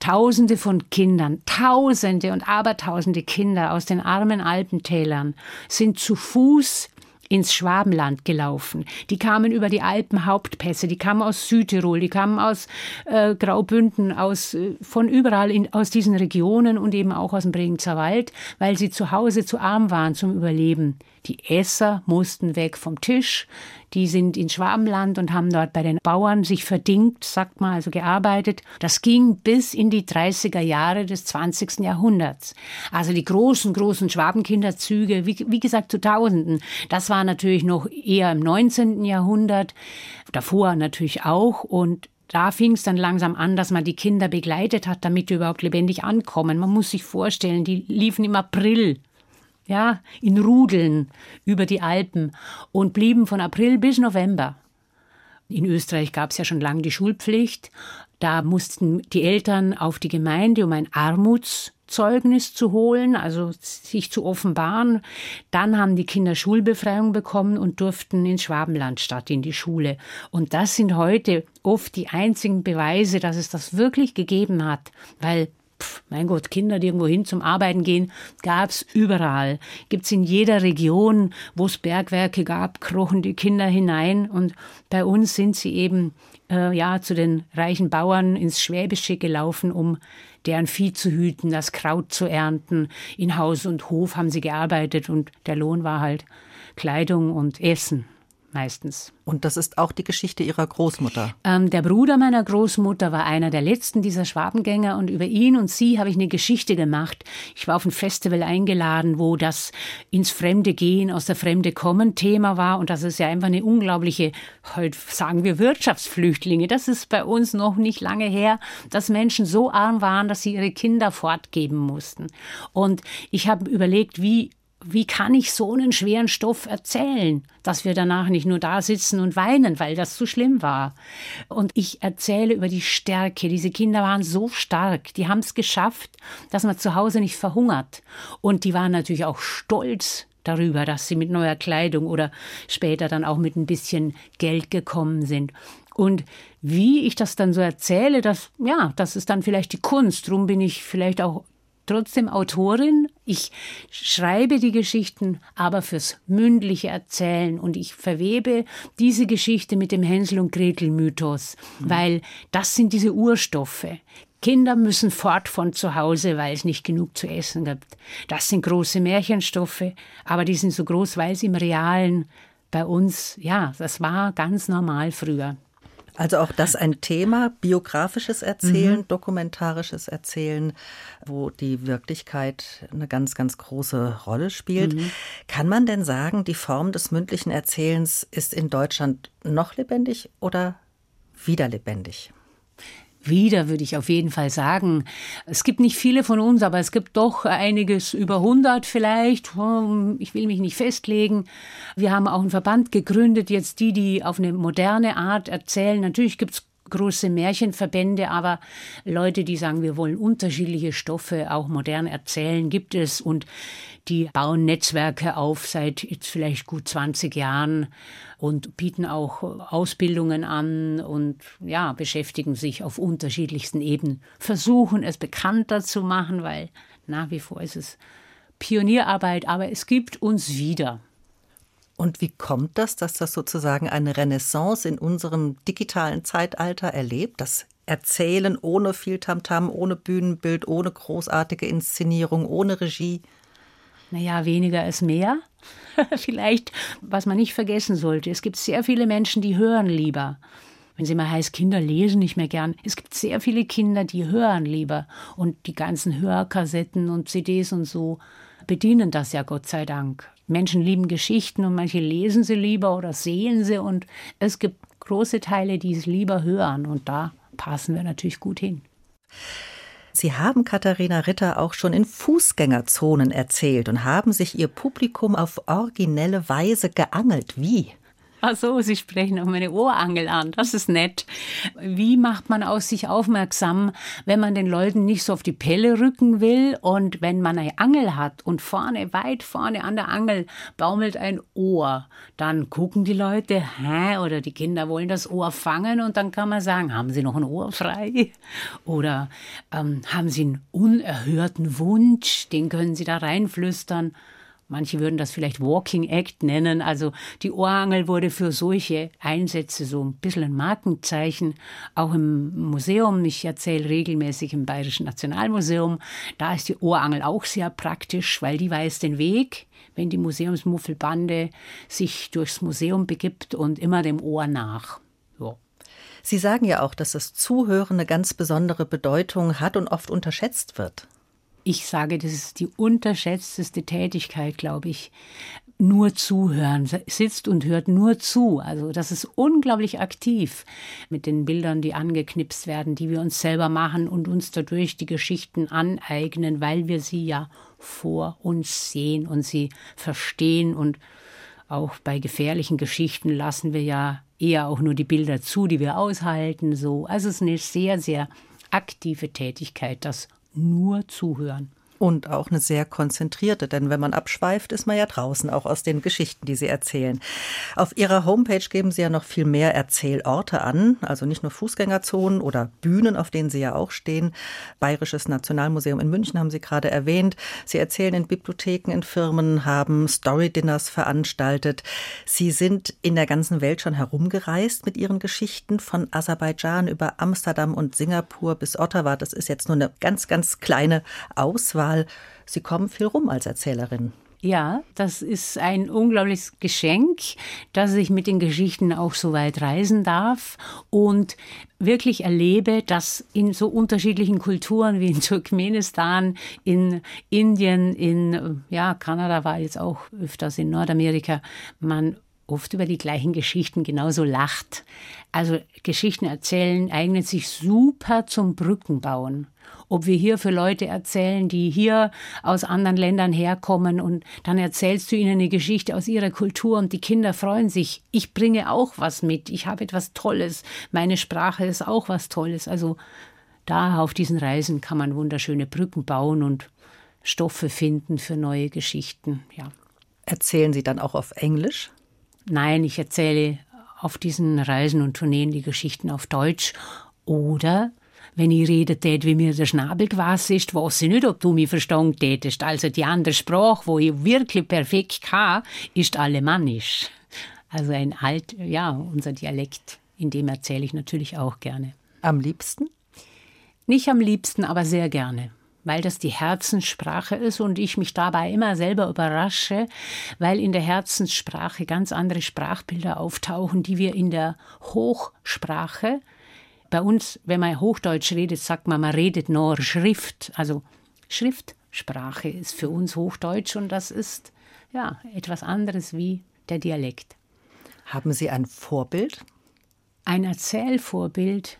Tausende von Kindern, Tausende und Abertausende Kinder aus den armen Alpentälern sind zu Fuß ins Schwabenland gelaufen. Die kamen über die Alpenhauptpässe, die kamen aus Südtirol, die kamen aus äh, Graubünden, aus, äh, von überall in, aus diesen Regionen und eben auch aus dem Bregenzer Wald, weil sie zu Hause zu arm waren zum Überleben. Die Esser mussten weg vom Tisch. Die sind in Schwabenland und haben dort bei den Bauern sich verdingt, sagt man, also gearbeitet. Das ging bis in die 30er Jahre des 20. Jahrhunderts. Also die großen, großen Schwabenkinderzüge, wie, wie gesagt, zu Tausenden. Das war natürlich noch eher im 19. Jahrhundert. Davor natürlich auch. Und da fing es dann langsam an, dass man die Kinder begleitet hat, damit die überhaupt lebendig ankommen. Man muss sich vorstellen, die liefen im April ja, in Rudeln über die Alpen und blieben von April bis November. In Österreich gab es ja schon lange die Schulpflicht. Da mussten die Eltern auf die Gemeinde, um ein Armutszeugnis zu holen, also sich zu offenbaren. Dann haben die Kinder Schulbefreiung bekommen und durften ins Schwabenland statt in die Schule. Und das sind heute oft die einzigen Beweise, dass es das wirklich gegeben hat, weil pf, mein Gott, Kinder, die irgendwo hin zum Arbeiten gehen, gab's überall. Gibt's in jeder Region, wo es Bergwerke gab, krochen die Kinder hinein. Und bei uns sind sie eben äh, ja zu den reichen Bauern ins Schwäbische gelaufen, um deren Vieh zu hüten, das Kraut zu ernten. In Haus und Hof haben sie gearbeitet und der Lohn war halt Kleidung und Essen meistens. Und das ist auch die Geschichte Ihrer Großmutter. Ähm, der Bruder meiner Großmutter war einer der letzten dieser Schwabengänger und über ihn und sie habe ich eine Geschichte gemacht. Ich war auf ein Festival eingeladen, wo das ins Fremde gehen, aus der Fremde kommen Thema war und das ist ja einfach eine unglaubliche, heute sagen wir Wirtschaftsflüchtlinge. Das ist bei uns noch nicht lange her, dass Menschen so arm waren, dass sie ihre Kinder fortgeben mussten. Und ich habe überlegt, wie wie kann ich so einen schweren Stoff erzählen, dass wir danach nicht nur da sitzen und weinen, weil das zu schlimm war. Und ich erzähle über die Stärke. Diese Kinder waren so stark, die haben es geschafft, dass man zu Hause nicht verhungert. Und die waren natürlich auch stolz darüber, dass sie mit neuer Kleidung oder später dann auch mit ein bisschen Geld gekommen sind. Und wie ich das dann so erzähle, das, ja, das ist dann vielleicht die Kunst. Drum bin ich vielleicht auch trotzdem Autorin. Ich schreibe die Geschichten, aber fürs mündliche Erzählen und ich verwebe diese Geschichte mit dem Hänsel und Gretel Mythos, mhm. weil das sind diese Urstoffe. Kinder müssen fort von zu Hause, weil es nicht genug zu essen gibt. Das sind große Märchenstoffe, aber die sind so groß, weil sie im Realen bei uns, ja, das war ganz normal früher. Also auch das ein Thema, biografisches Erzählen, mhm. dokumentarisches Erzählen, wo die Wirklichkeit eine ganz, ganz große Rolle spielt. Mhm. Kann man denn sagen, die Form des mündlichen Erzählens ist in Deutschland noch lebendig oder wieder lebendig? Wieder, würde ich auf jeden Fall sagen. Es gibt nicht viele von uns, aber es gibt doch einiges, über 100 vielleicht. Hm, ich will mich nicht festlegen. Wir haben auch einen Verband gegründet, jetzt die, die auf eine moderne Art erzählen. Natürlich gibt es große Märchenverbände, aber Leute, die sagen, wir wollen unterschiedliche Stoffe auch modern erzählen, gibt es und die bauen Netzwerke auf seit jetzt vielleicht gut 20 Jahren und bieten auch Ausbildungen an und ja, beschäftigen sich auf unterschiedlichsten Ebenen, versuchen es bekannter zu machen, weil nach wie vor ist es Pionierarbeit, aber es gibt uns wieder. Und wie kommt das, dass das sozusagen eine Renaissance in unserem digitalen Zeitalter erlebt? Das Erzählen ohne viel Tamtam, ohne Bühnenbild, ohne großartige Inszenierung, ohne Regie? Naja, weniger ist mehr. Vielleicht, was man nicht vergessen sollte. Es gibt sehr viele Menschen, die hören lieber. Wenn es immer heißt, Kinder lesen nicht mehr gern. Es gibt sehr viele Kinder, die hören lieber. Und die ganzen Hörkassetten und CDs und so bedienen das ja Gott sei Dank. Menschen lieben Geschichten und manche lesen sie lieber oder sehen sie und es gibt große Teile, die es lieber hören und da passen wir natürlich gut hin. Sie haben Katharina Ritter auch schon in Fußgängerzonen erzählt und haben sich ihr Publikum auf originelle Weise geangelt. Wie? Ach so, Sie sprechen auf meine Ohrangel an. Das ist nett. Wie macht man aus sich aufmerksam, wenn man den Leuten nicht so auf die Pelle rücken will und wenn man eine Angel hat und vorne, weit vorne an der Angel baumelt ein Ohr, dann gucken die Leute, hä, oder die Kinder wollen das Ohr fangen und dann kann man sagen, haben Sie noch ein Ohr frei? Oder ähm, haben Sie einen unerhörten Wunsch, den können Sie da reinflüstern. Manche würden das vielleicht Walking Act nennen. Also die Ohrangel wurde für solche Einsätze so ein bisschen ein Markenzeichen. Auch im Museum, ich erzähle regelmäßig im Bayerischen Nationalmuseum, da ist die Ohrangel auch sehr praktisch, weil die weiß den Weg, wenn die Museumsmuffelbande sich durchs Museum begibt und immer dem Ohr nach. So. Sie sagen ja auch, dass das Zuhören eine ganz besondere Bedeutung hat und oft unterschätzt wird. Ich sage, das ist die unterschätzteste Tätigkeit, glaube ich. Nur zuhören, sitzt und hört nur zu. Also das ist unglaublich aktiv mit den Bildern, die angeknipst werden, die wir uns selber machen und uns dadurch die Geschichten aneignen, weil wir sie ja vor uns sehen und sie verstehen. Und auch bei gefährlichen Geschichten lassen wir ja eher auch nur die Bilder zu, die wir aushalten. So, also es ist eine sehr, sehr aktive Tätigkeit, das nur zuhören. Und auch eine sehr konzentrierte, denn wenn man abschweift, ist man ja draußen, auch aus den Geschichten, die Sie erzählen. Auf Ihrer Homepage geben Sie ja noch viel mehr Erzählorte an, also nicht nur Fußgängerzonen oder Bühnen, auf denen Sie ja auch stehen. Bayerisches Nationalmuseum in München haben Sie gerade erwähnt. Sie erzählen in Bibliotheken, in Firmen, haben Story-Dinners veranstaltet. Sie sind in der ganzen Welt schon herumgereist mit Ihren Geschichten, von Aserbaidschan über Amsterdam und Singapur bis Ottawa. Das ist jetzt nur eine ganz, ganz kleine Auswahl. Sie kommen viel rum als Erzählerin. Ja, das ist ein unglaubliches Geschenk, dass ich mit den Geschichten auch so weit reisen darf und wirklich erlebe, dass in so unterschiedlichen Kulturen wie in Turkmenistan, in Indien, in ja, Kanada war jetzt auch öfters in Nordamerika, man oft über die gleichen Geschichten genauso lacht. Also Geschichten erzählen eignet sich super zum Brückenbauen ob wir hier für Leute erzählen, die hier aus anderen Ländern herkommen und dann erzählst du ihnen eine Geschichte aus ihrer Kultur und die Kinder freuen sich. Ich bringe auch was mit, ich habe etwas Tolles, meine Sprache ist auch was Tolles. Also da auf diesen Reisen kann man wunderschöne Brücken bauen und Stoffe finden für neue Geschichten, ja. Erzählen Sie dann auch auf Englisch? Nein, ich erzähle auf diesen Reisen und Tourneen die Geschichten auf Deutsch oder wenn ich rede tät, wie mir der Schnabel gewachsen ist, weiß ich nicht, ob du mich verstanden tätest. Also die andere Sprache, wo ich wirklich perfekt kann, ist Alemannisch. Also ein alt, ja, unser Dialekt, in dem erzähle ich natürlich auch gerne. Am liebsten? Nicht am liebsten, aber sehr gerne weil das die Herzenssprache ist und ich mich dabei immer selber überrasche, weil in der Herzenssprache ganz andere Sprachbilder auftauchen, die wir in der Hochsprache bei uns, wenn man Hochdeutsch redet, sagt man, man redet nur Schrift. Also Schriftsprache ist für uns Hochdeutsch und das ist ja etwas anderes wie der Dialekt. Haben Sie ein Vorbild? Ein Erzählvorbild.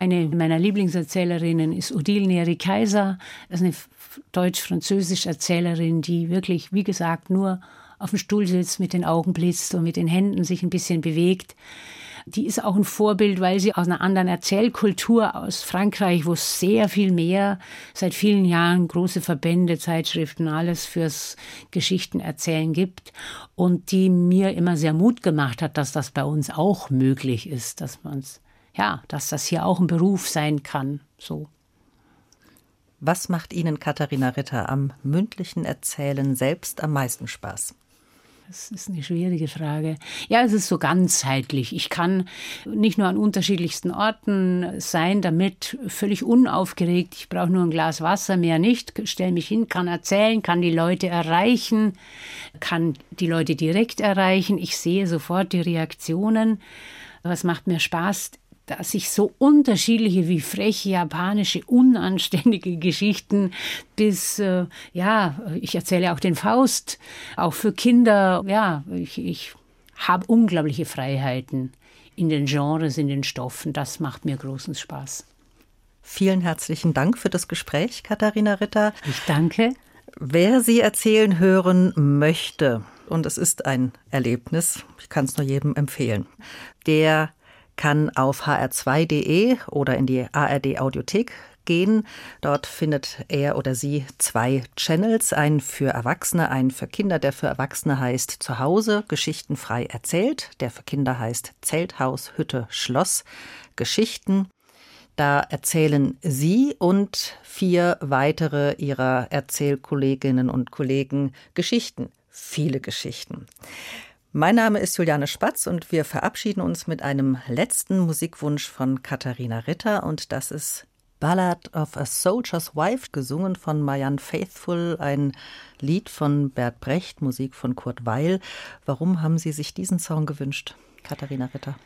Eine meiner Lieblingserzählerinnen ist Odile Neri Kaiser. Das ist eine deutsch-französische Erzählerin, die wirklich, wie gesagt, nur auf dem Stuhl sitzt, mit den Augen blitzt und mit den Händen sich ein bisschen bewegt Die ist auch ein Vorbild, weil sie aus einer anderen Erzählkultur aus Frankreich, wo es sehr viel mehr, seit vielen Jahren große Verbände, Zeitschriften, alles fürs Geschichtenerzählen gibt und die mir immer sehr Mut gemacht hat, dass das bei uns auch möglich ist, dass man's ja, dass das hier auch ein Beruf sein kann, so. Was macht Ihnen, Katharina Ritter, am mündlichen Erzählen selbst am meisten Spaß? Das ist eine schwierige Frage. Ja, es ist so ganzheitlich. Ich kann nicht nur an unterschiedlichsten Orten sein, damit völlig unaufgeregt. Ich brauche nur ein Glas Wasser, mehr nicht. Stelle mich hin, kann erzählen, kann die Leute erreichen, kann die Leute direkt erreichen. Ich sehe sofort die Reaktionen. Was macht mir Spaß? Dass ich so unterschiedliche wie freche japanische unanständige Geschichten bis äh, ja ich erzähle auch den Faust auch für Kinder ja ich, ich habe unglaubliche Freiheiten in den Genres in den Stoffen. Das macht mir großen Spaß. Vielen herzlichen Dank für das Gespräch Katharina Ritter. Ich danke. Wer Sie erzählen hören möchte und es ist ein Erlebnis ich kann es nur jedem empfehlen der kann auf hr2.de oder in die ARD Audiothek gehen. Dort findet er oder sie zwei Channels, einen für Erwachsene, einen für Kinder. Der für Erwachsene heißt Zuhause Geschichten frei erzählt. Der für Kinder heißt Zelthaus, Hütte, Schloss, Geschichten. Da erzählen Sie und vier weitere Ihrer Erzählkolleginnen und Kollegen Geschichten, viele Geschichten. Mein Name ist Juliane Spatz und wir verabschieden uns mit einem letzten Musikwunsch von Katharina Ritter und das ist Ballad of a Soldier's Wife, gesungen von Marianne Faithful, ein Lied von Bert Brecht, Musik von Kurt Weil. Warum haben Sie sich diesen Song gewünscht, Katharina Ritter?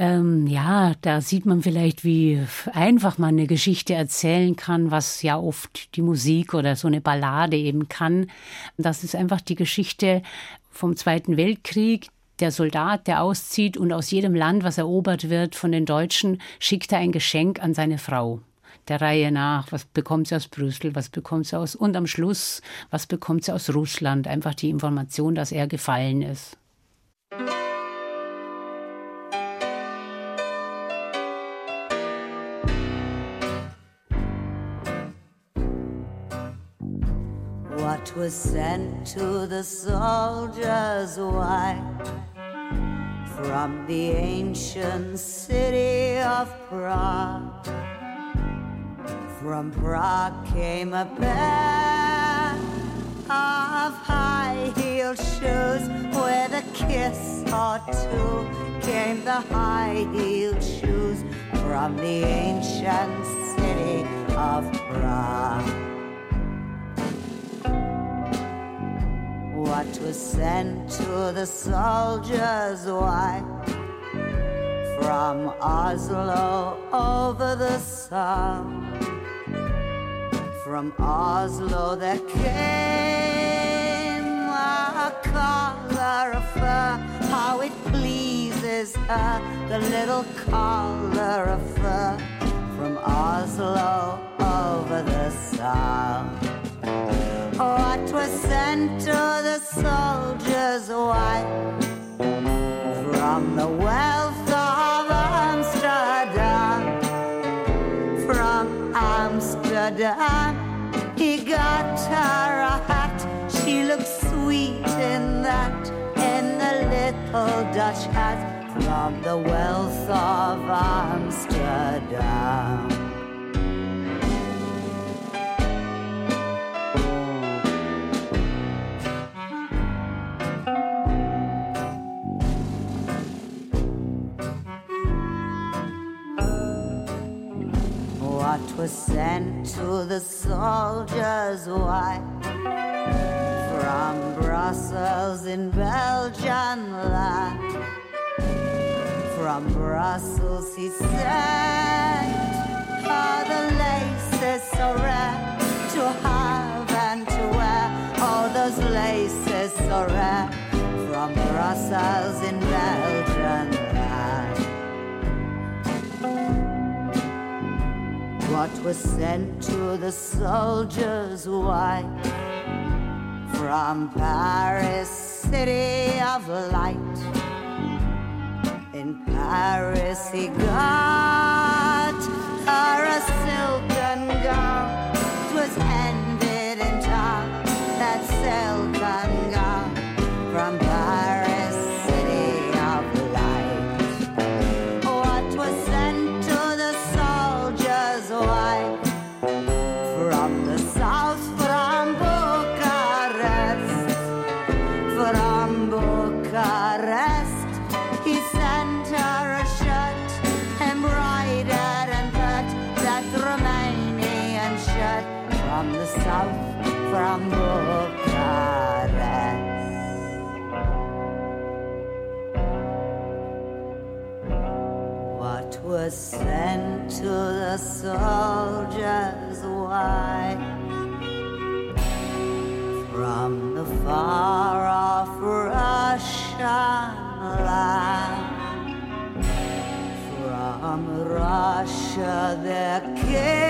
Ähm, ja, da sieht man vielleicht, wie einfach man eine Geschichte erzählen kann, was ja oft die Musik oder so eine Ballade eben kann. Das ist einfach die Geschichte vom Zweiten Weltkrieg. Der Soldat, der auszieht und aus jedem Land, was erobert wird von den Deutschen, schickt er ein Geschenk an seine Frau. Der Reihe nach, was bekommt sie aus Brüssel, was bekommt sie aus und am Schluss, was bekommt sie aus Russland? Einfach die Information, dass er gefallen ist. Was sent to the soldier's wife from the ancient city of Prague. From Prague came a pair of high heeled shoes with a kiss or two. Came the high heeled shoes from the ancient city of Prague. What was sent to the soldier's. Wife from Oslo over the sun. From Oslo there came a collar of fur, how it pleases her, the little collar of fur. From Oslo over the sun. What was sent to the soldier's wife from the wealth of Amsterdam. From Amsterdam, he got her a hat. She looked sweet in that, in the little Dutch hat from the wealth of Amsterdam. Was sent to the soldier's wife from Brussels in Belgian land. From Brussels he sent all the laces so rare to have and to wear. All those laces so rare from Brussels in Belgian land. What was sent to the soldiers, why? From Paris, city of light. In Paris, he got her a silken gown. Twas ended in time, that silken to the soldier's wife from the far off Russian land. From Russia, there came.